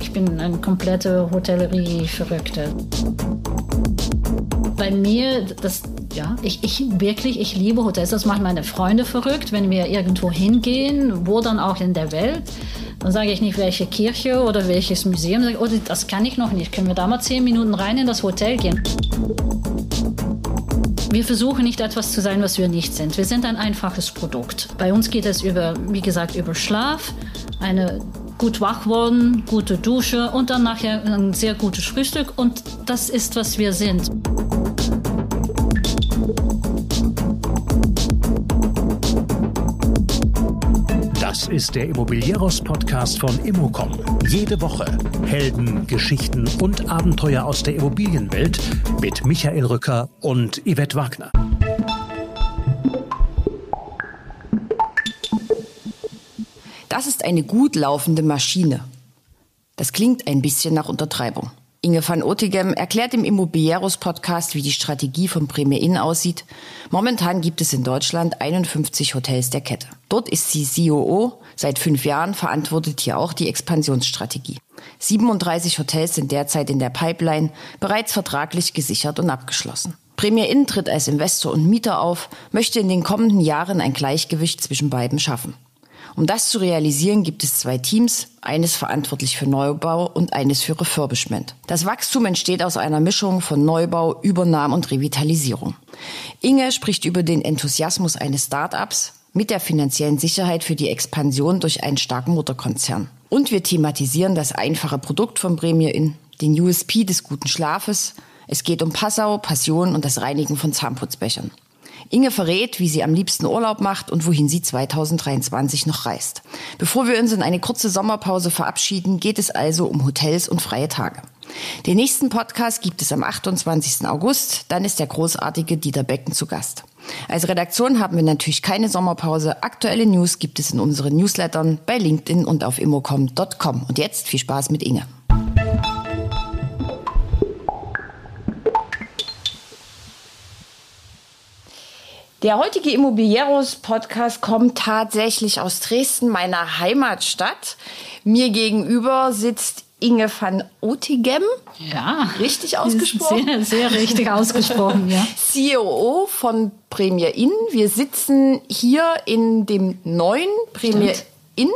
Ich bin eine komplette Hotellerie-Verrückte. Bei mir, das ja, ich, ich wirklich, ich liebe Hotels. Das macht meine Freunde verrückt, wenn wir irgendwo hingehen, wo dann auch in der Welt. Dann sage ich nicht, welche Kirche oder welches Museum. Sage, oh, das kann ich noch nicht. Können wir da mal zehn Minuten rein in das Hotel gehen? Wir versuchen nicht etwas zu sein, was wir nicht sind. Wir sind ein einfaches Produkt. Bei uns geht es über, wie gesagt, über Schlaf, eine gut wach worden, gute Dusche und dann nachher ein sehr gutes Frühstück und das ist, was wir sind. Das ist der Immobilieros-Podcast von Immocom. Jede Woche Helden, Geschichten und Abenteuer aus der Immobilienwelt mit Michael Rücker und Yvette Wagner. Das ist eine gut laufende Maschine. Das klingt ein bisschen nach Untertreibung. Inge van Otigem erklärt im Immobilieros-Podcast, wie die Strategie von Premier Inn aussieht. Momentan gibt es in Deutschland 51 Hotels der Kette. Dort ist sie COO. Seit fünf Jahren verantwortet hier auch die Expansionsstrategie. 37 Hotels sind derzeit in der Pipeline, bereits vertraglich gesichert und abgeschlossen. Premier Inn tritt als Investor und Mieter auf, möchte in den kommenden Jahren ein Gleichgewicht zwischen beiden schaffen. Um das zu realisieren, gibt es zwei Teams, eines verantwortlich für Neubau und eines für Refurbishment. Das Wachstum entsteht aus einer Mischung von Neubau, Übernahme und Revitalisierung. Inge spricht über den Enthusiasmus eines Start-ups mit der finanziellen Sicherheit für die Expansion durch einen starken Mutterkonzern. Und wir thematisieren das einfache Produkt von Premier Inn, den USP des guten Schlafes. Es geht um Passau, Passion und das Reinigen von Zahnputzbechern. Inge verrät, wie sie am liebsten Urlaub macht und wohin sie 2023 noch reist. Bevor wir uns in eine kurze Sommerpause verabschieden, geht es also um Hotels und freie Tage. Den nächsten Podcast gibt es am 28. August. Dann ist der großartige Dieter Becken zu Gast. Als Redaktion haben wir natürlich keine Sommerpause. Aktuelle News gibt es in unseren Newslettern bei LinkedIn und auf immocom.com. Und jetzt viel Spaß mit Inge. Der heutige Immobilieros-Podcast kommt tatsächlich aus Dresden, meiner Heimatstadt. Mir gegenüber sitzt Inge van Otigem. Ja. Richtig ausgesprochen? Sehr, sehr richtig ausgesprochen, ja. COO von Premier Inn. Wir sitzen hier in dem neuen Premier Stimmt. Inn.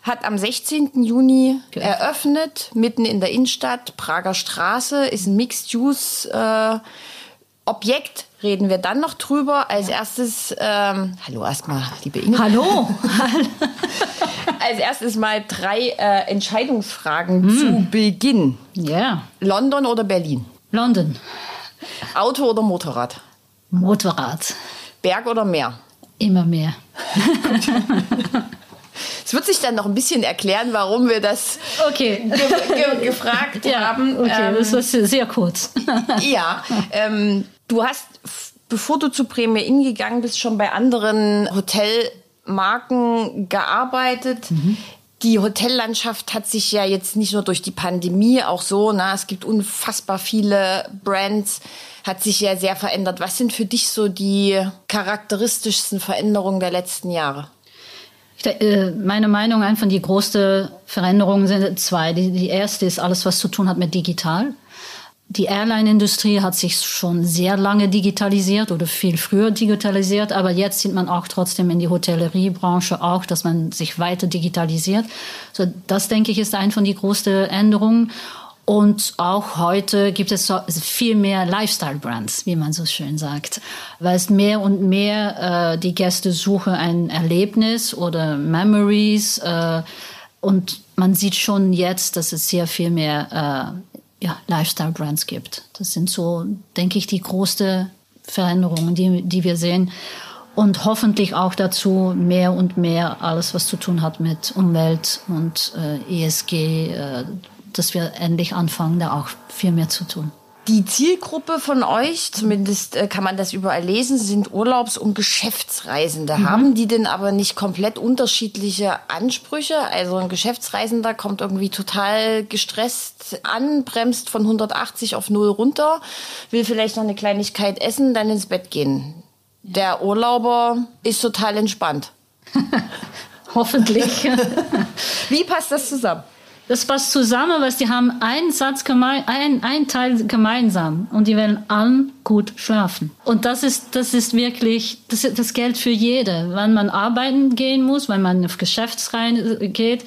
Hat am 16. Juni okay. eröffnet, mitten in der Innenstadt, Prager Straße, ist ein Mixed-Use- äh, Objekt reden wir dann noch drüber. Als erstes, ähm, hallo erstmal, liebe Inge. Hallo. Als erstes mal drei äh, Entscheidungsfragen hm. zu Beginn. Ja. Yeah. London oder Berlin? London. Auto oder Motorrad? Motorrad. Berg oder Meer? Immer mehr. Es wird sich dann noch ein bisschen erklären, warum wir das okay. ge ge gefragt ja, haben. Okay, ähm, das ist sehr kurz. ja, ähm, du hast, bevor du zu Premier Inn gegangen bist, schon bei anderen Hotelmarken gearbeitet. Mhm. Die Hotellandschaft hat sich ja jetzt nicht nur durch die Pandemie auch so, na, es gibt unfassbar viele Brands, hat sich ja sehr verändert. Was sind für dich so die charakteristischsten Veränderungen der letzten Jahre? Äh, meine Meinung einfach, die größte Veränderungen sind zwei. Die, die erste ist alles, was zu tun hat mit digital. Die Airline-Industrie hat sich schon sehr lange digitalisiert oder viel früher digitalisiert, aber jetzt sieht man auch trotzdem in die Hotelleriebranche auch, dass man sich weiter digitalisiert. So, das denke ich ist einfach die größte Änderung. Und auch heute gibt es viel mehr Lifestyle-Brands, wie man so schön sagt, weil es mehr und mehr äh, die Gäste suchen ein Erlebnis oder Memories. Äh, und man sieht schon jetzt, dass es sehr viel mehr äh, ja, Lifestyle-Brands gibt. Das sind so, denke ich, die größten Veränderungen, die, die wir sehen. Und hoffentlich auch dazu mehr und mehr alles, was zu tun hat mit Umwelt und äh, ESG, äh, dass wir endlich anfangen, da auch viel mehr zu tun. Die Zielgruppe von euch, zumindest äh, kann man das überall lesen, sind Urlaubs- und Geschäftsreisende. Mhm. Haben die denn aber nicht komplett unterschiedliche Ansprüche? Also ein Geschäftsreisender kommt irgendwie total gestresst an, bremst von 180 auf 0 runter, will vielleicht noch eine Kleinigkeit essen, dann ins Bett gehen. Der Urlauber ist total entspannt. Hoffentlich. Wie passt das zusammen? Das passt zusammen, weil die haben einen Satz gemein, ein, ein Teil gemeinsam und die werden allen gut schlafen. Und das ist, das ist wirklich, das, das Geld für jede. Wenn man arbeiten gehen muss, wenn man auf Geschäftsreihen geht,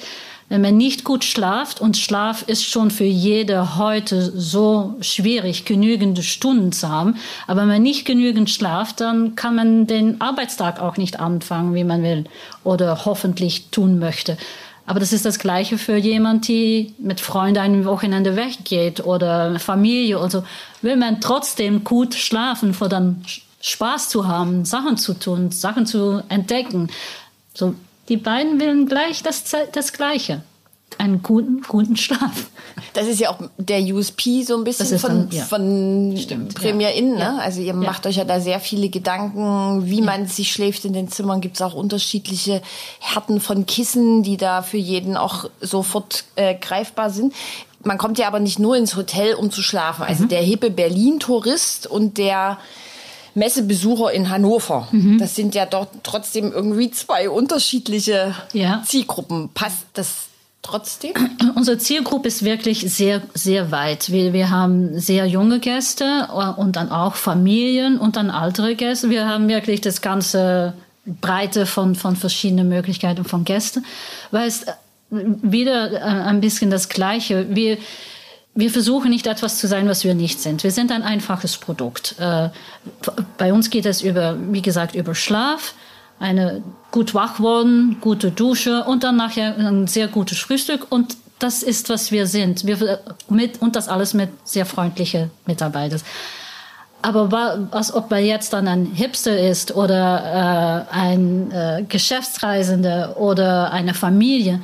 wenn man nicht gut schlaft und Schlaf ist schon für jede heute so schwierig, genügende Stunden zu haben. Aber wenn man nicht genügend schlaft, dann kann man den Arbeitstag auch nicht anfangen, wie man will oder hoffentlich tun möchte. Aber das ist das Gleiche für jemand, die mit Freunden ein Wochenende weggeht oder Familie und so. Will man trotzdem gut schlafen, vor dann Spaß zu haben, Sachen zu tun, Sachen zu entdecken. So, die beiden willen gleich das, das Gleiche. Einen guten, guten Schlaf. Das ist ja auch der USP so ein bisschen von, dann, ja. von Stimmt, Premier ja. Inn. Ne? Ja. Also ihr macht euch ja da sehr viele Gedanken, wie man sich schläft in den Zimmern. Gibt es auch unterschiedliche Härten von Kissen, die da für jeden auch sofort äh, greifbar sind. Man kommt ja aber nicht nur ins Hotel, um zu schlafen. Also mhm. der hippe Berlin-Tourist und der Messebesucher in Hannover. Mhm. Das sind ja dort trotzdem irgendwie zwei unterschiedliche. Zielgruppen. Passt das trotzdem? Unsere Zielgruppe ist wirklich sehr, sehr weit. Wir, wir haben sehr junge Gäste und dann auch Familien und dann ältere Gäste. Wir haben wirklich das ganze Breite von, von verschiedenen Möglichkeiten von Gästen, weil es wieder äh, ein bisschen das Gleiche. Wir, wir versuchen nicht etwas zu sein, was wir nicht sind. Wir sind ein einfaches Produkt. Äh, bei uns geht es über, wie gesagt, über Schlaf, eine gut wach worden, gute Dusche und dann nachher ein sehr gutes Frühstück und das ist, was wir sind. Wir, mit, und das alles mit sehr freundlichen Mitarbeitern. Aber was, ob er jetzt dann ein Hipster ist oder äh, ein äh, Geschäftsreisender oder eine Familie,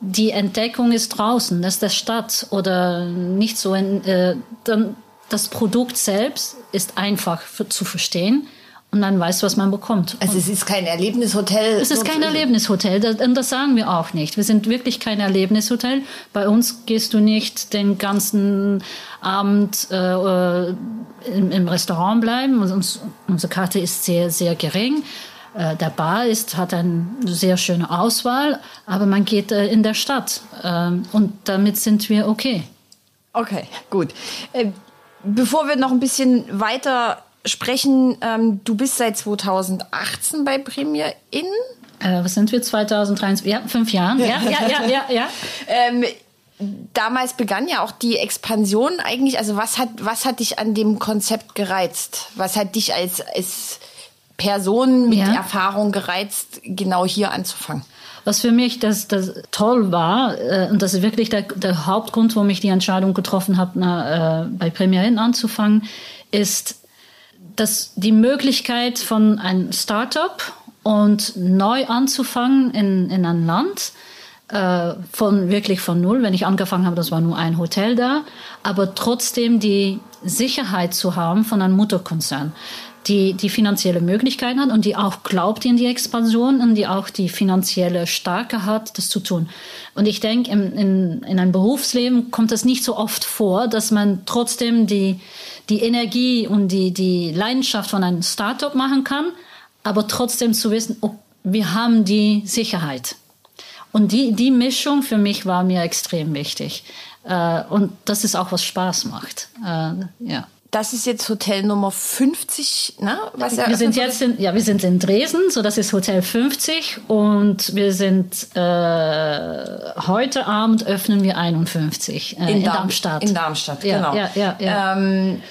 die Entdeckung ist draußen, das ist der Stadt oder nicht so. In, äh, dann das Produkt selbst ist einfach für, zu verstehen und dann weiß, was man bekommt. Also es ist kein Erlebnishotel. Es ist kein Erlebnishotel und das sagen wir auch nicht. Wir sind wirklich kein Erlebnishotel. Bei uns gehst du nicht den ganzen Abend äh, im, im, Restaurant bleiben. Uns, unsere Karte ist sehr, sehr gering. Äh, der Bar ist, hat eine sehr schöne Auswahl, aber man geht äh, in der Stadt ähm, und damit sind wir okay. Okay, gut. Äh, bevor wir noch ein bisschen weiter sprechen, ähm, du bist seit 2018 bei Premier Inn. Äh, was sind wir? 2023? Ja, fünf Jahren. Ja, ja, ja, ja. ja. ähm, damals begann ja auch die Expansion eigentlich. Also was hat, was hat dich an dem Konzept gereizt? Was hat dich als, als Person mit ja. Erfahrung gereizt, genau hier anzufangen? Was für mich das, das toll war, äh, und das ist wirklich der, der Hauptgrund, warum ich die Entscheidung getroffen habe, na, äh, bei Premierin anzufangen, ist, dass die Möglichkeit von einem Startup und neu anzufangen in, in ein Land, äh, von wirklich von null. Wenn ich angefangen habe, das war nur ein Hotel da, aber trotzdem die Sicherheit zu haben von einem Mutterkonzern die die finanzielle Möglichkeiten hat und die auch glaubt in die Expansion und die auch die finanzielle Stärke hat, das zu tun. Und ich denke, in, in, in einem Berufsleben kommt es nicht so oft vor, dass man trotzdem die, die Energie und die, die Leidenschaft von einem Startup machen kann, aber trotzdem zu wissen, oh, wir haben die Sicherheit. Und die, die Mischung für mich war mir extrem wichtig. Äh, und das ist auch, was Spaß macht. Äh, ja das ist jetzt Hotel Nummer 50, ne? Was wir sind jetzt in, ja, wir sind in Dresden, so das ist Hotel 50 und wir sind äh, heute Abend öffnen wir 51 äh, in, in Darm Darmstadt. In Darmstadt, genau. Ja, ja, ja. Ähm,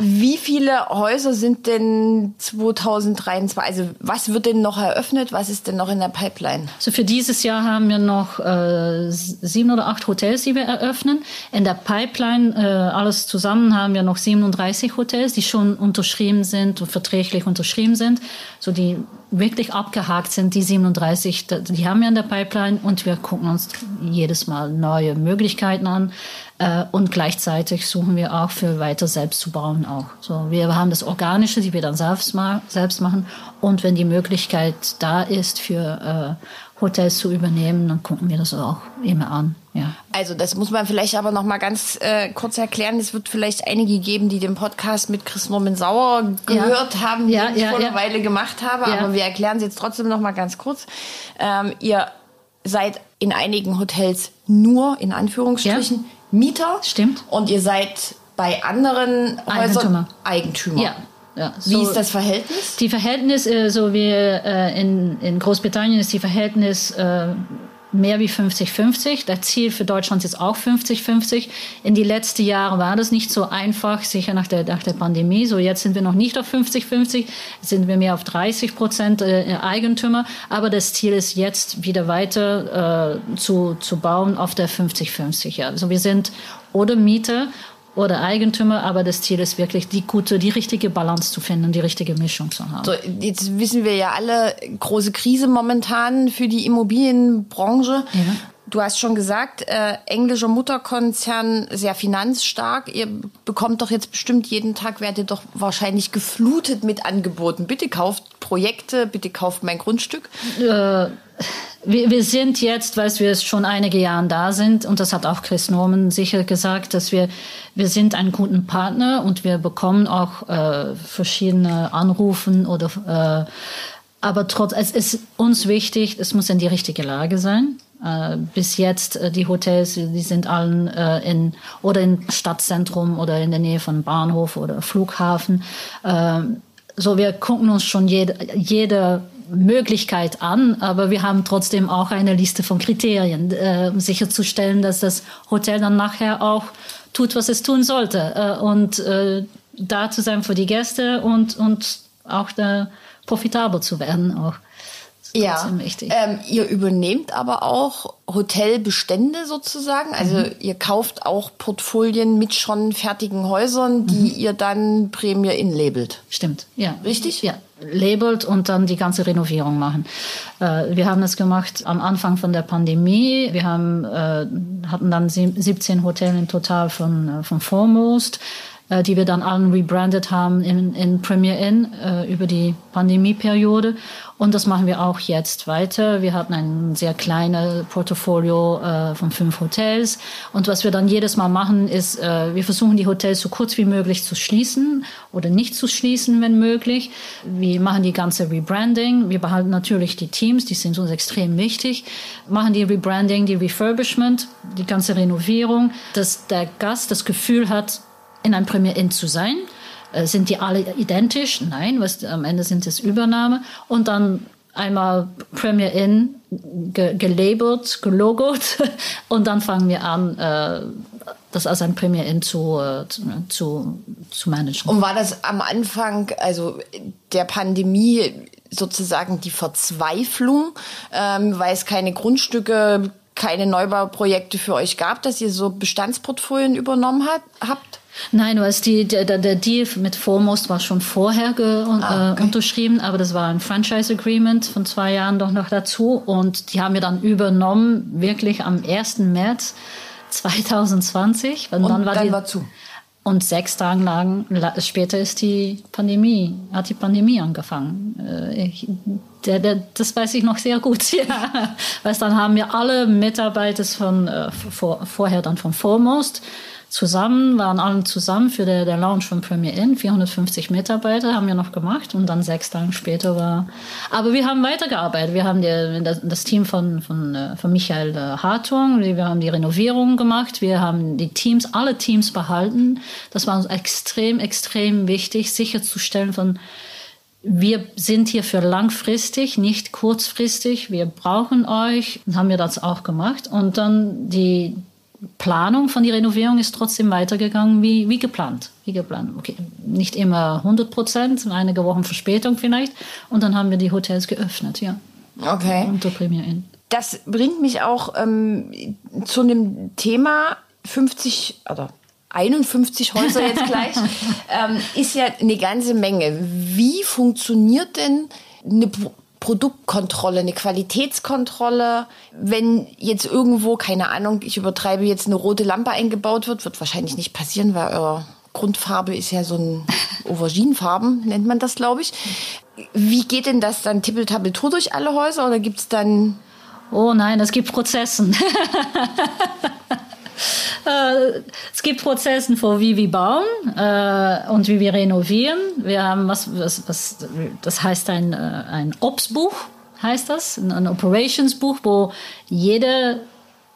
wie viele Häuser sind denn 2023? Also was wird denn noch eröffnet? Was ist denn noch in der Pipeline? Also für dieses Jahr haben wir noch äh, sieben oder acht Hotels, die wir eröffnen. In der Pipeline äh, alles zusammen haben wir noch 37 Hotels, die schon unterschrieben sind und verträglich unterschrieben sind, so die wirklich abgehakt sind. Die 37, die haben wir in der Pipeline und wir gucken uns jedes Mal neue Möglichkeiten an. Äh, und gleichzeitig suchen wir auch für weiter selbst zu bauen auch. So, wir haben das Organische, die wir dann selbst, ma selbst machen. Und wenn die Möglichkeit da ist für äh, Hotels zu übernehmen, dann gucken wir das auch immer an. Ja. Also das muss man vielleicht aber noch mal ganz äh, kurz erklären. Es wird vielleicht einige geben, die den Podcast mit Chris Norman Sauer gehört ja. haben, ja, den ich ja, vor ja. einer Weile gemacht habe. Aber wir erklären es jetzt trotzdem noch mal ganz kurz. Ähm, ihr seid in einigen Hotels nur, in Anführungsstrichen, Mieter. Stimmt. Und ihr seid bei anderen Häusern Eigentümer. Ja. Ja, so wie ist das Verhältnis? Die Verhältnis, äh, so wie äh, in, in Großbritannien ist die Verhältnis äh, mehr wie 50-50. Das Ziel für Deutschland ist auch 50-50. In die letzten Jahre war das nicht so einfach, sicher nach der, nach der Pandemie. So jetzt sind wir noch nicht auf 50-50, sind wir mehr auf 30 Prozent äh, Eigentümer. Aber das Ziel ist jetzt wieder weiter äh, zu, zu bauen auf der 50-50. Ja. Also wir sind oder Mieter oder Eigentümer, aber das Ziel ist wirklich, die gute, die richtige Balance zu finden, die richtige Mischung zu haben. So, jetzt wissen wir ja alle, große Krise momentan für die Immobilienbranche. Ja. Du hast schon gesagt, äh, englischer Mutterkonzern, sehr finanzstark. Ihr bekommt doch jetzt bestimmt jeden Tag, werdet ihr doch wahrscheinlich geflutet mit Angeboten. Bitte kauft Projekte, bitte kauft mein Grundstück. Äh wir, wir sind jetzt, weil wir schon einige Jahre da sind, und das hat auch Chris Norman sicher gesagt, dass wir, wir sind ein guten Partner und wir bekommen auch äh, verschiedene Anrufen oder äh, aber trotz, es ist uns wichtig, es muss in die richtige Lage sein. Äh, bis jetzt äh, die Hotels, die sind allen äh, in oder im Stadtzentrum oder in der Nähe von Bahnhof oder Flughafen. Äh, so wir gucken uns schon jede, jede Möglichkeit an, aber wir haben trotzdem auch eine Liste von Kriterien, äh, um sicherzustellen, dass das Hotel dann nachher auch tut, was es tun sollte äh, und äh, da zu sein für die Gäste und und auch da profitabel zu werden auch. Ja, ähm, ihr übernehmt aber auch Hotelbestände sozusagen. Also mhm. ihr kauft auch Portfolien mit schon fertigen Häusern, die mhm. ihr dann Premier in labelt. Stimmt, ja. Richtig? Ja, labelt und dann die ganze Renovierung machen. Äh, wir haben das gemacht am Anfang von der Pandemie. Wir haben, äh, hatten dann 17 Hotels im Total von, äh, von Foremost äh, die wir dann allen rebrandet haben in, in Premier Inn äh, über die Pandemieperiode. Und das machen wir auch jetzt weiter. Wir hatten ein sehr kleines Portfolio äh, von fünf Hotels. Und was wir dann jedes Mal machen, ist, äh, wir versuchen die Hotels so kurz wie möglich zu schließen oder nicht zu schließen, wenn möglich. Wir machen die ganze Rebranding. Wir behalten natürlich die Teams, die sind uns extrem wichtig. Machen die Rebranding, die Refurbishment, die ganze Renovierung, dass der Gast das Gefühl hat, in einem Premier Inn zu sein. Äh, sind die alle identisch? Nein, was, am Ende sind es Übernahme. Und dann einmal Premier Inn ge gelabelt, gelogot und dann fangen wir an, äh, das als ein Premier Inn zu, äh, zu, zu managen. Und war das am Anfang, also der Pandemie, sozusagen die Verzweiflung, ähm, weil es keine Grundstücke, keine Neubauprojekte für euch gab, dass ihr so Bestandsportfolien übernommen hat, habt? Nein, was die, der, der Deal mit Foremost war schon vorher ge, ah, okay. äh, unterschrieben, aber das war ein Franchise Agreement von zwei Jahren doch noch dazu und die haben wir dann übernommen, wirklich am 1. März 2020. Und, und dann war, dann die, war zu. Und sechs Tage lang später ist die Pandemie, hat die Pandemie angefangen. Äh, ich, der, der, das weiß ich noch sehr gut. Ja. Weil dann haben wir alle Mitarbeiter von äh, vor, vorher dann von Foremost zusammen, waren alle zusammen für der, der Launch von Premier Inn. 450 Mitarbeiter haben wir noch gemacht und dann sechs Tage später war. Aber wir haben weitergearbeitet. Wir haben die, das, das Team von, von, äh, von Michael äh, Hartung, wir haben die Renovierung gemacht, wir haben die Teams, alle Teams behalten. Das war uns extrem, extrem wichtig, sicherzustellen von, wir sind hier für langfristig, nicht kurzfristig. Wir brauchen euch. Und haben wir das auch gemacht. Und dann die, Planung von der Renovierung ist trotzdem weitergegangen wie, wie geplant. Wie geplant. Okay, nicht immer 100 Prozent, einige Wochen Verspätung vielleicht. Und dann haben wir die Hotels geöffnet, ja. Okay. Unter Premier Inn. Das bringt mich auch ähm, zu einem Thema 50 oder 51 Häuser jetzt gleich, ähm, ist ja eine ganze Menge. Wie funktioniert denn eine Produktkontrolle, eine Qualitätskontrolle. Wenn jetzt irgendwo, keine Ahnung, ich übertreibe jetzt eine rote Lampe eingebaut wird, wird wahrscheinlich nicht passieren, weil eure Grundfarbe ist ja so ein Auberginenfarben, nennt man das, glaube ich. Wie geht denn das dann tippeltappeltour durch alle Häuser oder gibt es dann Oh nein, es gibt Prozessen. Äh, es gibt Prozesse für wie wir bauen äh, und wie wir renovieren. Wir haben was, was, was das heißt ein, äh, ein Ops-Buch, heißt das, ein Operations-Buch, wo jede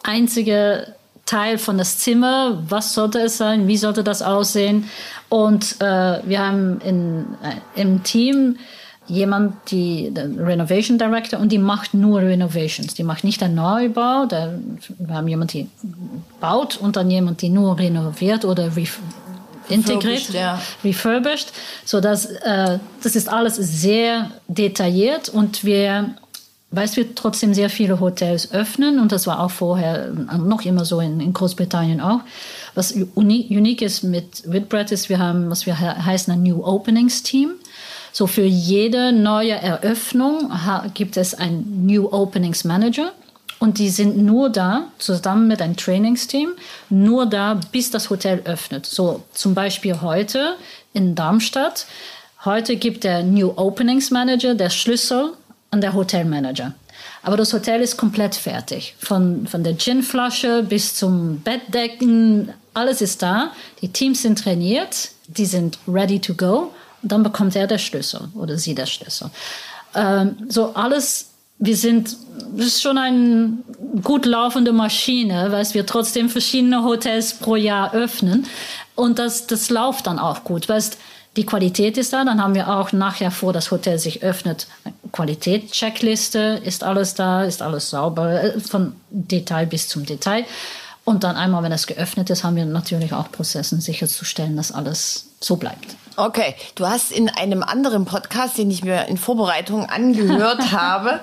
einzige Teil von das Zimmer, was sollte es sein, wie sollte das aussehen. Und äh, wir haben in, äh, im Team jemand, die Renovation Director, und die macht nur Renovations. Die macht nicht einen Neubau. Da, wir haben jemanden, die baut und dann jemand, die nur renoviert oder integriert, ja. refurbished. So dass, äh, das ist alles sehr detailliert und wir weil wir trotzdem sehr viele Hotels öffnen und das war auch vorher noch immer so in, in Großbritannien auch. Was uni unique ist mit Whitbread ist, wir haben, was wir heißen, ein New Openings Team. So für jede neue Eröffnung gibt es ein New Openings Manager. Und die sind nur da, zusammen mit einem Trainingsteam, nur da, bis das Hotel öffnet. So zum Beispiel heute in Darmstadt. Heute gibt der New Openings Manager der Schlüssel an der Hotelmanager. Aber das Hotel ist komplett fertig. Von, von der Ginflasche bis zum Bettdecken, alles ist da. Die Teams sind trainiert, die sind ready to go dann bekommt er der Schlüssel oder sie der Schlüssel. Ähm, so alles, wir sind, das ist schon eine gut laufende Maschine, weil wir trotzdem verschiedene Hotels pro Jahr öffnen. Und das, das läuft dann auch gut. Weißt, die Qualität ist da, dann haben wir auch nachher vor, das Hotel sich öffnet, Qualitätscheckliste, ist alles da, ist alles sauber, äh, von Detail bis zum Detail. Und dann einmal, wenn es geöffnet ist, haben wir natürlich auch Prozessen sicherzustellen, dass alles so bleibt. Okay, du hast in einem anderen Podcast, den ich mir in Vorbereitung angehört habe,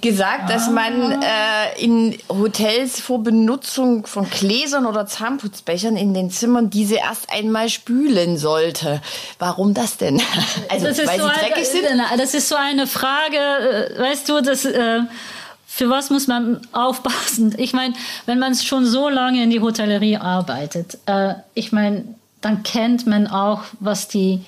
gesagt, dass man äh, in Hotels vor Benutzung von Gläsern oder Zahnputzbechern in den Zimmern diese erst einmal spülen sollte. Warum das denn? Also, das weil so sie dreckig sind? Das ist so eine Frage, äh, weißt du, das... Äh, für was muss man aufpassen? Ich meine, wenn man schon so lange in die Hotellerie arbeitet, äh, ich meine, dann kennt man auch, was die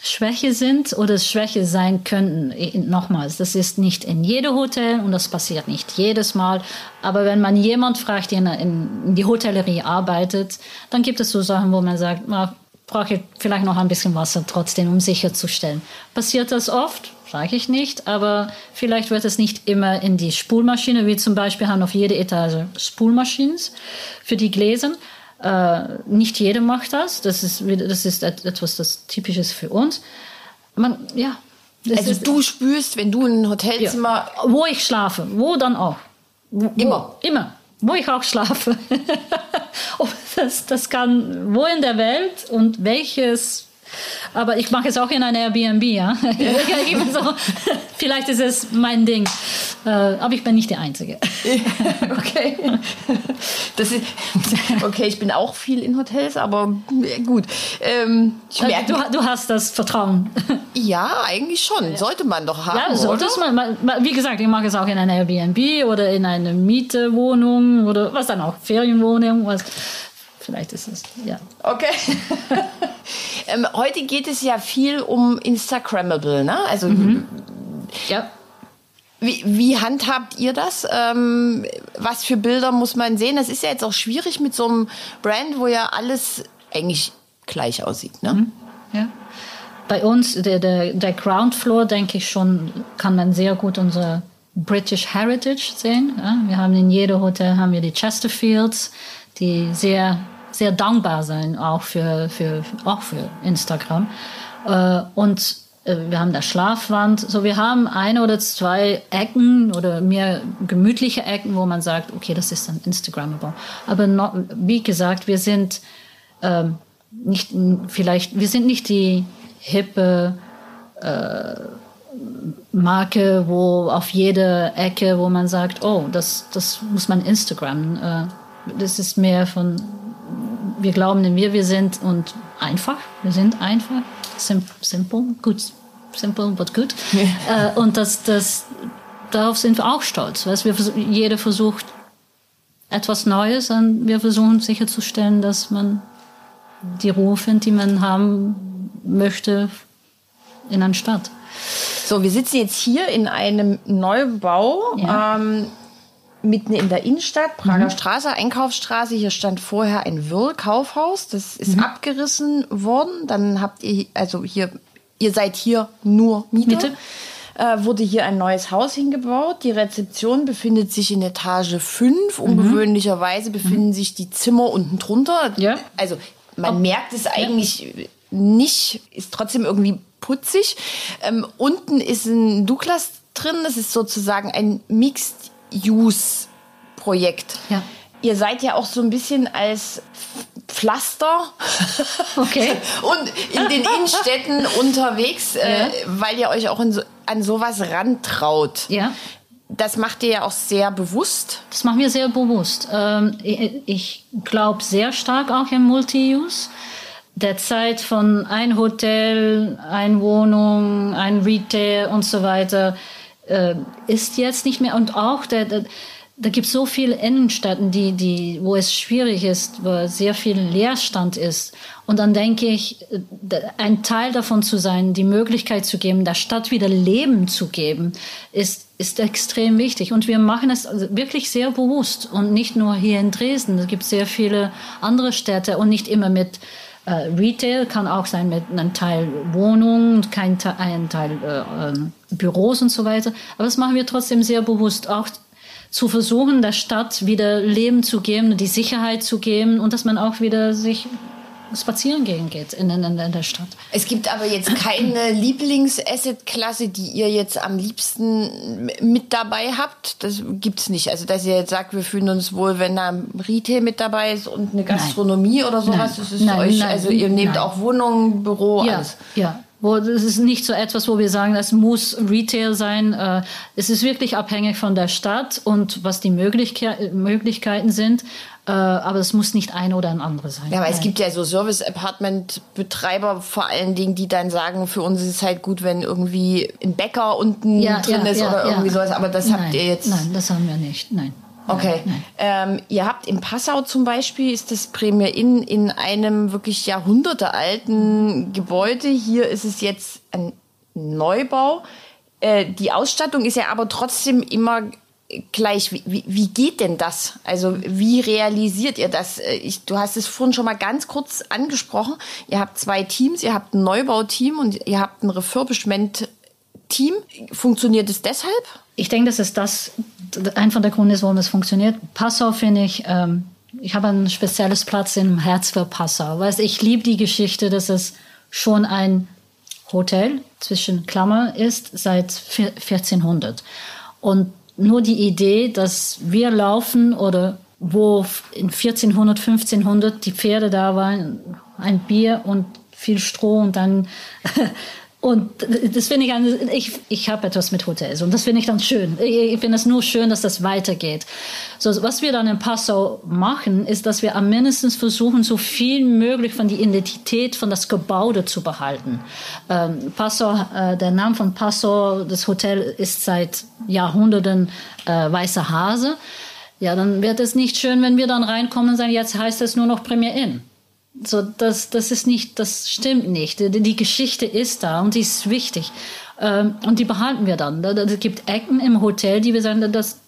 Schwäche sind oder Schwäche sein könnten. Nochmals, das ist nicht in jedem Hotel und das passiert nicht jedes Mal. Aber wenn man jemand fragt, der in, die Hotellerie arbeitet, dann gibt es so Sachen, wo man sagt, na, brauche ich vielleicht noch ein bisschen Wasser trotzdem, um sicherzustellen. Passiert das oft? Sage ich nicht, aber vielleicht wird es nicht immer in die Spulmaschine, wie zum Beispiel haben auf jede Etage Spulmaschinen für die Gläser. Äh, nicht jeder macht das. Das ist, das ist etwas, das typisches für uns. Man, ja. Also ist, du spürst, wenn du in ein Hotelzimmer... Ja, wo ich schlafe, wo dann auch. Wo, immer? Immer. Wo ich auch schlafe. das, das kann wo in der Welt und welches aber ich mache es auch in einer Airbnb, ja. so, vielleicht ist es mein Ding. Äh, aber ich bin nicht die Einzige. okay. Das ist, okay, ich bin auch viel in Hotels, aber gut. Ähm, ich merke, du, du, hast das Vertrauen. Ja, eigentlich schon. Sollte man doch haben. Ja, sollte man. Wie gesagt, ich mache es auch in einer Airbnb oder in einer Mietwohnung oder was dann auch, Ferienwohnung, was vielleicht ist es, ja. Okay. ähm, heute geht es ja viel um Instagrammable, ne? Also, mhm. ja. Wie, wie handhabt ihr das? Ähm, was für Bilder muss man sehen? Das ist ja jetzt auch schwierig mit so einem Brand, wo ja alles eigentlich gleich aussieht, ne? Mhm. Ja. Bei uns, der, der, der Ground Floor, denke ich schon, kann man sehr gut unsere British Heritage sehen. Ja? Wir haben in jedem Hotel haben wir die Chesterfields, die sehr sehr dankbar sein, auch für, für, auch für Instagram. Äh, und äh, wir haben da Schlafwand. So, wir haben eine oder zwei Ecken oder mehr gemütliche Ecken, wo man sagt, okay, das ist dann Instagrammable. Aber noch, wie gesagt, wir sind ähm, nicht vielleicht, wir sind nicht die hippe äh, Marke, wo auf jede Ecke, wo man sagt, oh, das, das muss man Instagram. Äh, das ist mehr von wir glauben in wir, wir sind und einfach, wir sind einfach, simple, simple gut, simple but good. Ja. Äh, und das, das, darauf sind wir auch stolz, weil wir, jeder versucht etwas Neues und wir versuchen sicherzustellen, dass man die Ruhe findet, die man haben möchte in einer Stadt. So, wir sitzen jetzt hier in einem Neubau. Ja. Ähm, mitten in der Innenstadt, Prager mhm. Straße, Einkaufsstraße. Hier stand vorher ein Wirl-Kaufhaus. Das ist mhm. abgerissen worden. Dann habt ihr, also hier, ihr seid hier nur Mieter. Miete. Äh, wurde hier ein neues Haus hingebaut. Die Rezeption befindet sich in Etage 5. Mhm. Ungewöhnlicherweise befinden mhm. sich die Zimmer unten drunter. Ja. Also man Ob, merkt es eigentlich ja. nicht, ist trotzdem irgendwie putzig. Ähm, unten ist ein Douglas drin. Das ist sozusagen ein Mixed-Use-Projekt. Ja. Ihr seid ja auch so ein bisschen als Pflaster okay. und in den Innenstädten unterwegs, äh, ja. äh, weil ihr euch auch so, an sowas rantraut. Ja. Das macht ihr ja auch sehr bewusst. Das machen wir sehr bewusst. Ähm, ich, ich glaube sehr stark auch im Multi-Use der Zeit von ein Hotel, ein Wohnung, ein Retail und so weiter äh, ist jetzt nicht mehr. Und auch der, der da gibt es so viele Innenstädten, die, die, wo es schwierig ist, wo sehr viel Leerstand ist. Und dann denke ich, ein Teil davon zu sein, die Möglichkeit zu geben, der Stadt wieder Leben zu geben, ist, ist extrem wichtig. Und wir machen es wirklich sehr bewusst und nicht nur hier in Dresden. Es gibt sehr viele andere Städte und nicht immer mit äh, Retail kann auch sein mit einem Teil Wohnungen, kein Teil, ein Teil äh, ähm, Büros und so weiter. Aber das machen wir trotzdem sehr bewusst, auch zu versuchen, der Stadt wieder Leben zu geben, die Sicherheit zu geben und dass man auch wieder sich spazieren gehen geht in, in, in der Stadt. Es gibt aber jetzt keine Lieblings-Asset-Klasse, die ihr jetzt am liebsten mit dabei habt. Das gibt es nicht. Also, dass ihr jetzt sagt, wir fühlen uns wohl, wenn da ein Retail mit dabei ist und eine Gastronomie nein. oder sowas. Nein. Das ist nein, euch, also ihr nehmt auch Wohnungen, Büro, ja, alles. Ja, wo es ist nicht so etwas, wo wir sagen, es muss Retail sein. Äh, es ist wirklich abhängig von der Stadt und was die Möglichkeiten sind. Äh, aber es muss nicht eine oder ein andere sein. Ja, aber Nein. es gibt ja so Service-Apartment-Betreiber vor allen Dingen, die dann sagen, für uns ist es halt gut, wenn irgendwie ein Bäcker unten ja, drin ja, ist ja, oder irgendwie sowas. Aber das Nein, habt ihr jetzt. Nein, das haben wir nicht. Nein. Okay. Ähm, ihr habt in Passau zum Beispiel, ist das Premier Inn in einem wirklich jahrhundertealten Gebäude. Hier ist es jetzt ein Neubau. Äh, die Ausstattung ist ja aber trotzdem immer gleich. Wie, wie, geht denn das? Also wie realisiert ihr das? Äh, ich, du hast es vorhin schon mal ganz kurz angesprochen. Ihr habt zwei Teams. Ihr habt ein Neubauteam und ihr habt ein Refurbishment-Team. Funktioniert es deshalb? Ich denke, dass es das einfach der Grund ist, warum es funktioniert. Passau finde ich, ähm, ich habe ein spezielles Platz im Herz für Passau. Weißt, ich liebe die Geschichte, dass es schon ein Hotel zwischen Klammer ist seit 1400. Und nur die Idee, dass wir laufen oder wo in 1400, 1500 die Pferde da waren, ein Bier und viel Stroh und dann Und das finde ich, ich, ich habe etwas mit Hotels und das finde ich dann schön. Ich finde es nur schön, dass das weitergeht. So, was wir dann in Passau machen, ist, dass wir am mindestens versuchen, so viel möglich von der Identität von das Gebäude zu behalten. Ähm, Passau, äh, der Name von Passau, das Hotel ist seit Jahrhunderten äh, Weißer Hase. Ja, dann wird es nicht schön, wenn wir dann reinkommen und sagen, jetzt heißt es nur noch Premier Inn. So, das, das ist nicht, das stimmt nicht. Die, die Geschichte ist da und die ist wichtig. Ähm, und die behalten wir dann. Es gibt Ecken im Hotel, die wir sagen, das,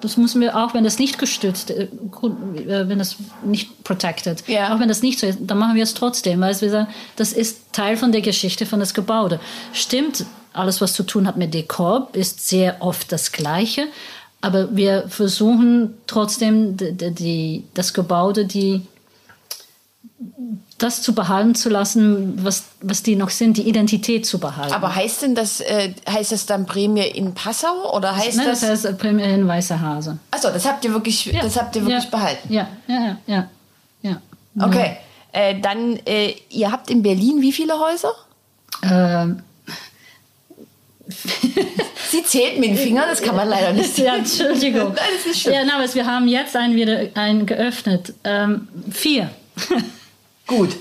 das müssen wir auch, wenn das nicht gestützt, äh, äh, wenn das nicht protected, ja. auch wenn das nicht so ist, dann machen wir es trotzdem, weil wir sagen, das ist Teil von der Geschichte von das Gebäude. Stimmt, alles, was zu tun hat mit Dekor, ist sehr oft das Gleiche, aber wir versuchen trotzdem die, die, das Gebäude, die das zu behalten zu lassen, was, was die noch sind, die Identität zu behalten. Aber heißt denn das, äh, heißt das dann Prämie in Passau oder heißt Nein, das? das heißt Prämie in Weißer Hase. Achso, das habt ihr wirklich, ja. das habt ihr wirklich ja. behalten. Ja, ja, ja, ja. Okay, äh, dann äh, ihr habt in Berlin wie viele Häuser? Ähm. Sie zählt mit den Fingern, das kann man leider nicht sehen. Ja, Entschuldigung. Nein, das ist schön. Ja, na, aber wir haben jetzt einen wieder einen geöffnet. Ähm, vier. Gut.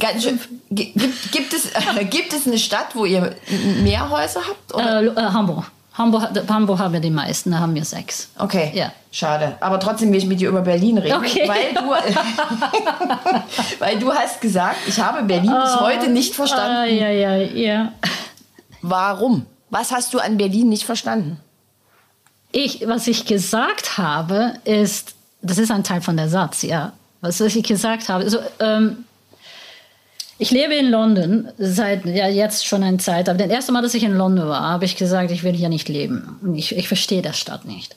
Ganz schön. Gibt, gibt, es, äh, gibt es eine Stadt, wo ihr mehr Häuser habt? Äh, äh, Hamburg. Hamburg. Hamburg haben wir die meisten, da haben wir sechs. Okay. Ja. Schade. Aber trotzdem will ich mit dir über Berlin reden. Okay. Weil, du, weil du hast gesagt, ich habe Berlin oh, bis heute nicht verstanden. Uh, ja, ja, ja. Warum? Was hast du an Berlin nicht verstanden? Ich, was ich gesagt habe, ist, das ist ein Teil von der Satz, ja. Was ich gesagt habe, also, ähm, ich lebe in London seit ja jetzt schon eine Zeit, aber das erste Mal, dass ich in London war, habe ich gesagt, ich will hier nicht leben. Ich, ich verstehe der Stadt nicht.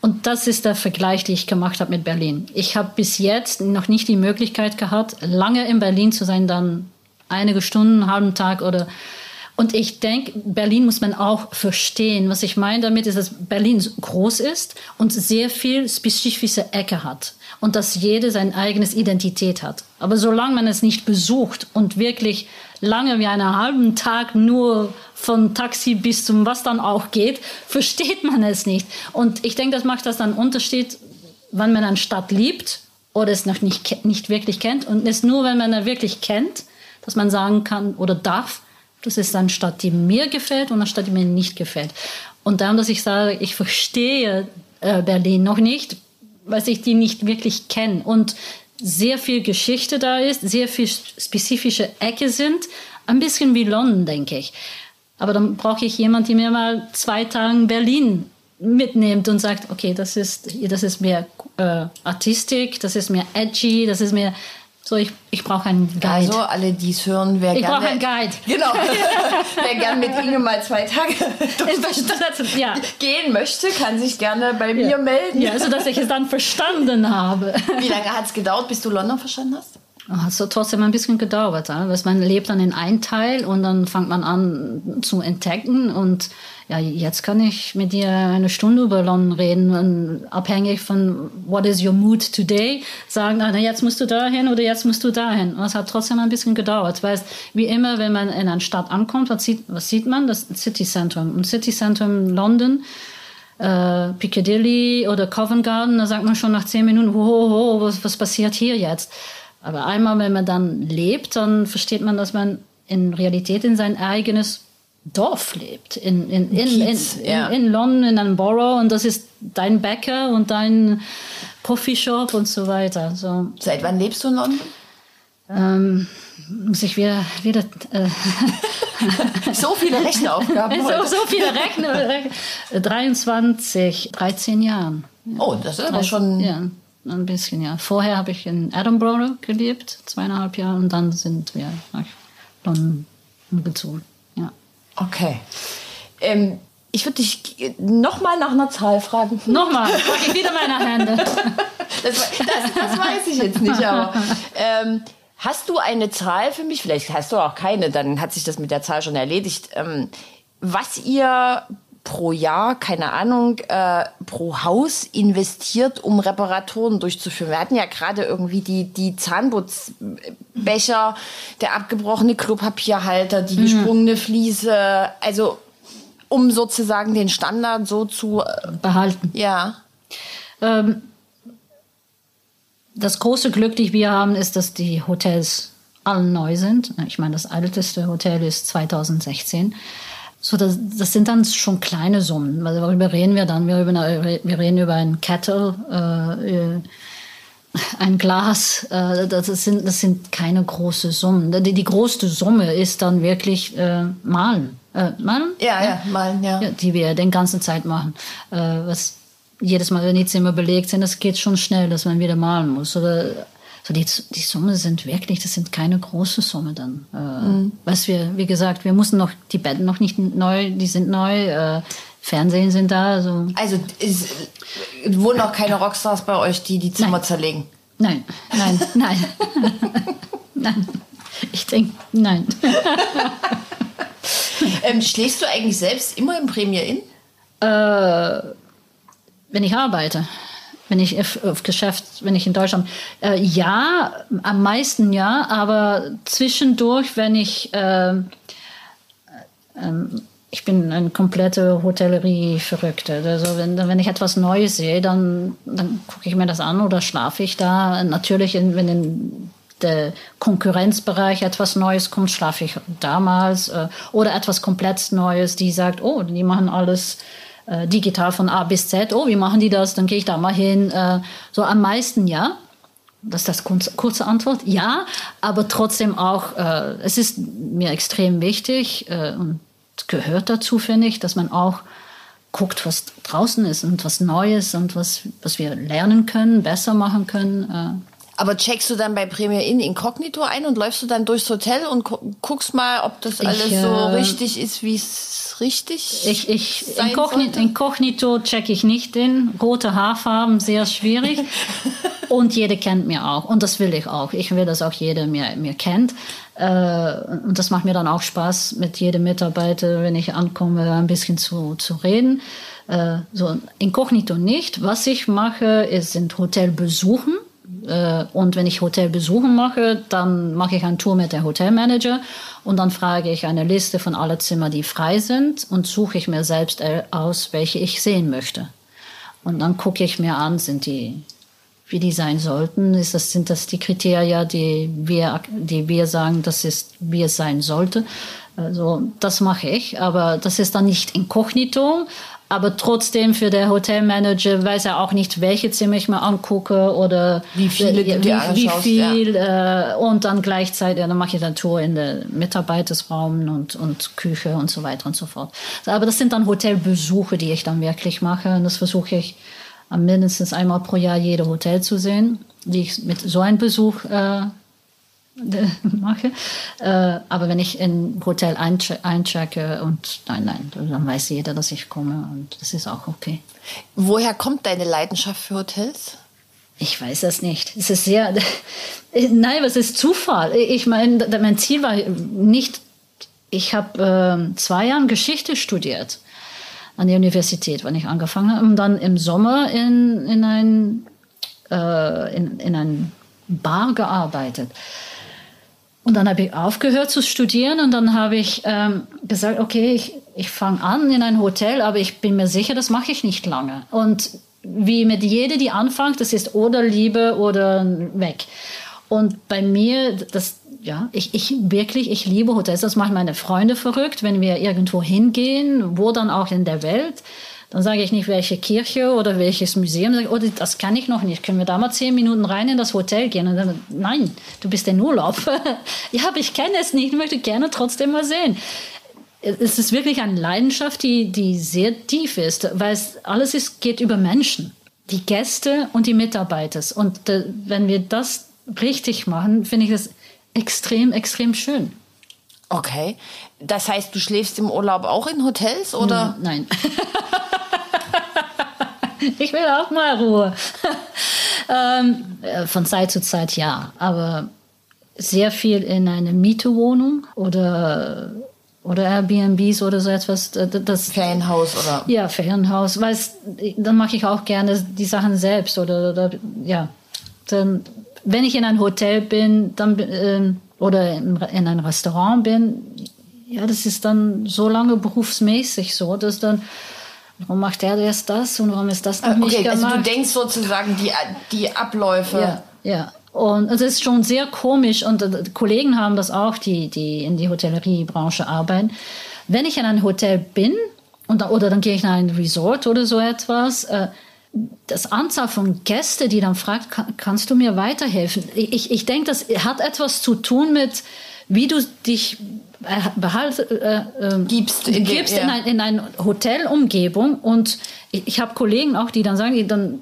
Und das ist der Vergleich, den ich gemacht habe mit Berlin. Ich habe bis jetzt noch nicht die Möglichkeit gehabt, lange in Berlin zu sein, dann einige Stunden, einen halben Tag oder und ich denke, Berlin muss man auch verstehen. Was ich meine damit ist, dass Berlin groß ist und sehr viel spezifische Ecke hat. Und dass jede seine eigene Identität hat. Aber solange man es nicht besucht und wirklich lange wie einen halben Tag nur von Taxi bis zum was dann auch geht, versteht man es nicht. Und ich denke, das macht das dann Unterschied, wann man eine Stadt liebt oder es noch nicht, nicht wirklich kennt. Und es ist nur, wenn man es wirklich kennt, dass man sagen kann oder darf, das ist eine Stadt, die mir gefällt und eine Stadt, die mir nicht gefällt. Und darum, dass ich sage, ich verstehe äh, Berlin noch nicht, weil ich die nicht wirklich kenne. Und sehr viel Geschichte da ist, sehr viel spezifische Ecke sind. Ein bisschen wie London, denke ich. Aber dann brauche ich jemanden, der mir mal zwei Tage Berlin mitnimmt und sagt, okay, das ist, das ist mehr äh, Artistik, das ist mehr edgy, das ist mehr so, ich, ich brauche einen Guide. Also, alle, die es hören, wer ich gerne... brauche einen Guide. Genau. wer gerne mit Inge mal zwei Tage ja. gehen möchte, kann sich gerne bei mir melden. Ja, also dass ich es dann verstanden habe. Wie lange hat es gedauert, bis du London verstanden hast? Hat so trotzdem ein bisschen gedauert, weil man lebt dann in einem Teil und dann fängt man an zu entdecken und ja, jetzt kann ich mit dir eine Stunde über London reden, und abhängig von what is your mood today, sagen, na, jetzt musst du dahin oder jetzt musst du dahin. Und es hat trotzdem ein bisschen gedauert, weil wie immer, wenn man in eine Stadt ankommt, was sieht, was sieht man? Das City Centrum. Und City Centrum London, äh, Piccadilly oder Covent Garden, da sagt man schon nach zehn Minuten, ho, ho, was, was passiert hier jetzt? Aber einmal, wenn man dann lebt, dann versteht man, dass man in Realität in sein eigenes Dorf lebt, in, in, in, Kiez, in, ja. in, London, in einem Borough und das ist dein Bäcker und dein Coffeeshop und so weiter. So. Seit wann lebst du in London? Ähm, muss ich wieder, wieder äh so viele Rechenaufgaben so, so viele Rechner 23 13 Jahren oh das ist aber schon ja ein bisschen ja vorher habe ich in Edinburgh gelebt zweieinhalb Jahre und dann sind wir nach London gezogen Okay. Ähm, ich würde dich nochmal nach einer Zahl fragen. Nochmal, frage ich wieder meine Hände. das, das, das, weiß ich jetzt nicht, aber ähm, hast du eine Zahl für mich? Vielleicht hast du auch keine, dann hat sich das mit der Zahl schon erledigt. Ähm, was ihr pro Jahr, keine Ahnung, äh, pro Haus investiert, um Reparaturen durchzuführen. Wir hatten ja gerade irgendwie die, die Zahnputzbecher, der abgebrochene Klopapierhalter, die mhm. gesprungene Fliese, also um sozusagen den Standard so zu äh, behalten. Ja. Ähm, das große Glück, das wir haben, ist, dass die Hotels alle neu sind. Ich meine, das älteste Hotel ist 2016. So, das, das sind dann schon kleine Summen. Also, worüber reden wir dann? Wir, über, wir reden über ein Kettle, äh, ein Glas. Äh, das, sind, das sind keine große Summen. Die, die größte Summe ist dann wirklich äh, Malen. Äh, malen? Ja, ja, ja, malen, ja. ja. Die wir den ganzen Zeit machen. Äh, was jedes Mal, wenn die Zimmer belegt sind, das geht schon schnell, dass man wieder malen muss. Oder so die, die Summe sind wirklich, das sind keine große Summe dann. Äh, mhm. Was wir, wie gesagt, wir mussten noch die Betten noch nicht neu, die sind neu, äh, Fernsehen sind da. Also, also ist, wohnen noch keine Rockstars bei euch, die die Zimmer nein. zerlegen? Nein, nein, nein, nein. Ich denke, nein. ähm, schläfst du eigentlich selbst immer im Premier Inn? Äh, wenn ich arbeite wenn ich auf Geschäft, wenn ich in Deutschland, äh, ja, am meisten ja, aber zwischendurch, wenn ich, äh, äh, ich bin eine komplette Hotellerie-Verrückte. Also wenn, wenn ich etwas Neues sehe, dann, dann gucke ich mir das an oder schlafe ich da. Natürlich, in, wenn in der Konkurrenzbereich etwas Neues kommt, schlafe ich damals. Äh, oder etwas komplett Neues, die sagt, oh, die machen alles äh, digital von A bis Z. Oh, wie machen die das? Dann gehe ich da mal hin. Äh, so am meisten ja. Das ist das kurze, Antwort. Ja, aber trotzdem auch, äh, es ist mir extrem wichtig äh, und gehört dazu, finde ich, dass man auch guckt, was draußen ist und was Neues und was, was wir lernen können, besser machen können. Aber checkst du dann bei Premier Inn Inkognito ein und läufst du dann durchs Hotel und guckst mal, ob das alles ich, äh, so richtig ist, wie es richtig ich, ich, Inkognito, Inkognito check ich nicht in. Rote Haarfarben, sehr schwierig. und jeder kennt mir auch. Und das will ich auch. Ich will, dass auch jeder mir, mir kennt. Äh, und das macht mir dann auch Spaß, mit jedem Mitarbeiter, wenn ich ankomme, ein bisschen zu, zu reden. Äh, so Inkognito nicht. Was ich mache, ist, sind Hotelbesuchen. Äh, und wenn ich Hotelbesuchen mache, dann mache ich eine Tour mit der Hotelmanager und dann frage ich eine Liste von aller Zimmer, die frei sind und suche ich mir selbst aus, welche ich sehen möchte. Und dann gucke ich mir an, sind die, wie die sein sollten, ist das, sind das die Kriterien, die wir, die wir sagen, das ist, wie es sein sollte. Also das mache ich, aber das ist dann nicht inkognito, aber trotzdem für der Hotelmanager weiß er auch nicht, welche Zimmer ich mir angucke oder wie viele äh, wie, wie viel ja. äh, und dann gleichzeitig dann mache ich dann Tour in der Mitarbeitersraum und und Küche und so weiter und so fort. Aber das sind dann Hotelbesuche, die ich dann wirklich mache und das versuche ich mindestens einmal pro Jahr jede Hotel zu sehen, die ich mit so einem Besuch äh, mache. Äh, aber wenn ich in Hotel einchecke und nein, nein, dann weiß jeder, dass ich komme und das ist auch okay. Woher kommt deine Leidenschaft für Hotels? Ich weiß das nicht. Es ist sehr, nein, es ist Zufall. Ich meine, mein Ziel war nicht, ich habe äh, zwei Jahre Geschichte studiert an der Universität, wann ich angefangen habe, und dann im Sommer in, in ein, äh, in, in ein Bar gearbeitet. Und dann habe ich aufgehört zu studieren und dann habe ich ähm, gesagt, okay, ich, ich fange an in ein Hotel, aber ich bin mir sicher, das mache ich nicht lange. Und wie mit jeder, die anfängt, das ist oder Liebe oder weg. Und bei mir, das, ja, ich, ich wirklich, ich liebe Hotels. Das macht meine Freunde verrückt, wenn wir irgendwo hingehen, wo dann auch in der Welt. Dann sage ich nicht, welche Kirche oder welches Museum. Sage, oh, das kann ich noch nicht. Können wir da mal zehn Minuten rein in das Hotel gehen? Und dann, nein, du bist in Urlaub. ja, aber ich kenne es nicht, ich möchte gerne trotzdem mal sehen. Es ist wirklich eine Leidenschaft, die, die sehr tief ist, weil es alles ist, geht über Menschen, die Gäste und die Mitarbeiter. Und äh, wenn wir das richtig machen, finde ich das extrem, extrem schön. Okay. Das heißt, du schläfst im Urlaub auch in Hotels oder? Nein. ich will auch mal Ruhe. ähm, äh, von Zeit zu Zeit ja, aber sehr viel in eine Mietewohnung oder oder Airbnbs oder so etwas. Das, Ferienhaus oder? Ja, Ferienhaus. Weil dann mache ich auch gerne die Sachen selbst oder, oder ja. Dann, wenn ich in ein Hotel bin dann, äh, oder in, in ein Restaurant bin, ja, das ist dann so lange berufsmäßig so, dass dann warum macht der erst das und warum ist das noch okay, nicht gemacht? Also du denkst sozusagen die, die Abläufe. Ja, ja. Und es ist schon sehr komisch und äh, Kollegen haben das auch, die, die in die Hotelleriebranche arbeiten. Wenn ich in ein Hotel bin und, oder dann gehe ich nach einem Resort oder so etwas, äh, das Anzahl von Gästen, die dann fragt, kannst du mir weiterhelfen? Ich, ich denke, das hat etwas zu tun mit, wie du dich behalt, äh, äh, gibst, in, gibst ja. in, ein, in eine Hotelumgebung und ich, ich habe Kollegen auch, die dann sagen, dann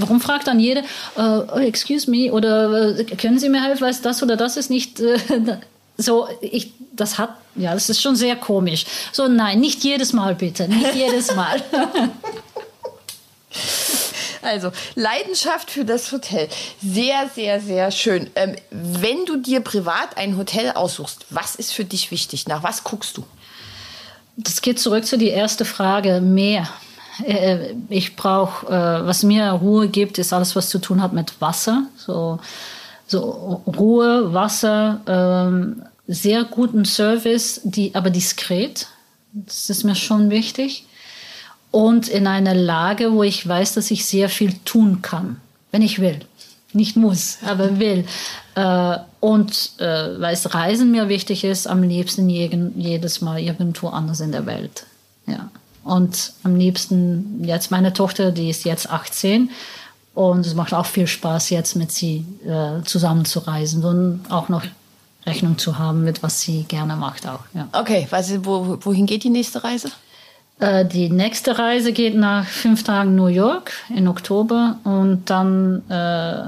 Warum fragt dann jeder, uh, oh, excuse me, oder uh, können Sie mir helfen, weil das oder das ist nicht uh, so, ich, das hat, ja, das ist schon sehr komisch. So, nein, nicht jedes Mal bitte, nicht jedes Mal. Also, Leidenschaft für das Hotel. Sehr, sehr, sehr schön. Ähm, wenn du dir privat ein Hotel aussuchst, was ist für dich wichtig? Nach was guckst du? Das geht zurück zu die erste Frage. Mehr. Äh, ich brauche, äh, was mir Ruhe gibt, ist alles, was zu tun hat mit Wasser. So, so Ruhe, Wasser, ähm, sehr guten Service, die, aber diskret. Das ist mir schon wichtig und in einer Lage, wo ich weiß, dass ich sehr viel tun kann, wenn ich will. Nicht muss, aber will. Äh, und äh, weil es Reisen mir wichtig ist, am liebsten jedes Mal irgendwo anders in der Welt. Ja. Und am liebsten jetzt meine Tochter, die ist jetzt 18 und es macht auch viel Spaß, jetzt mit sie äh, reisen und auch noch Rechnung zu haben mit was sie gerne macht auch. Ja. Okay, wo, wohin geht die nächste Reise? Äh, die nächste Reise geht nach fünf Tagen New York in Oktober und dann äh,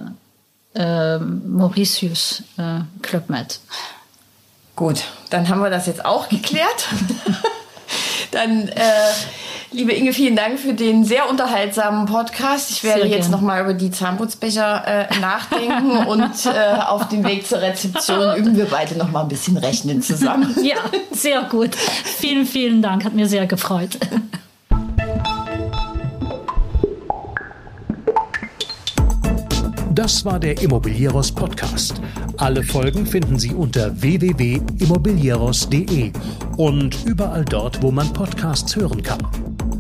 äh, Mauritius äh, Club Med. Gut, dann haben wir das jetzt auch geklärt. dann äh, Liebe Inge, vielen Dank für den sehr unterhaltsamen Podcast. Ich werde sehr jetzt nochmal über die Zahnputzbecher äh, nachdenken und äh, auf dem Weg zur Rezeption üben wir beide nochmal ein bisschen rechnen zusammen. Ja, sehr gut. Vielen, vielen Dank. Hat mir sehr gefreut. Das war der Immobilieros Podcast. Alle Folgen finden Sie unter www.immobilieros.de und überall dort, wo man Podcasts hören kann.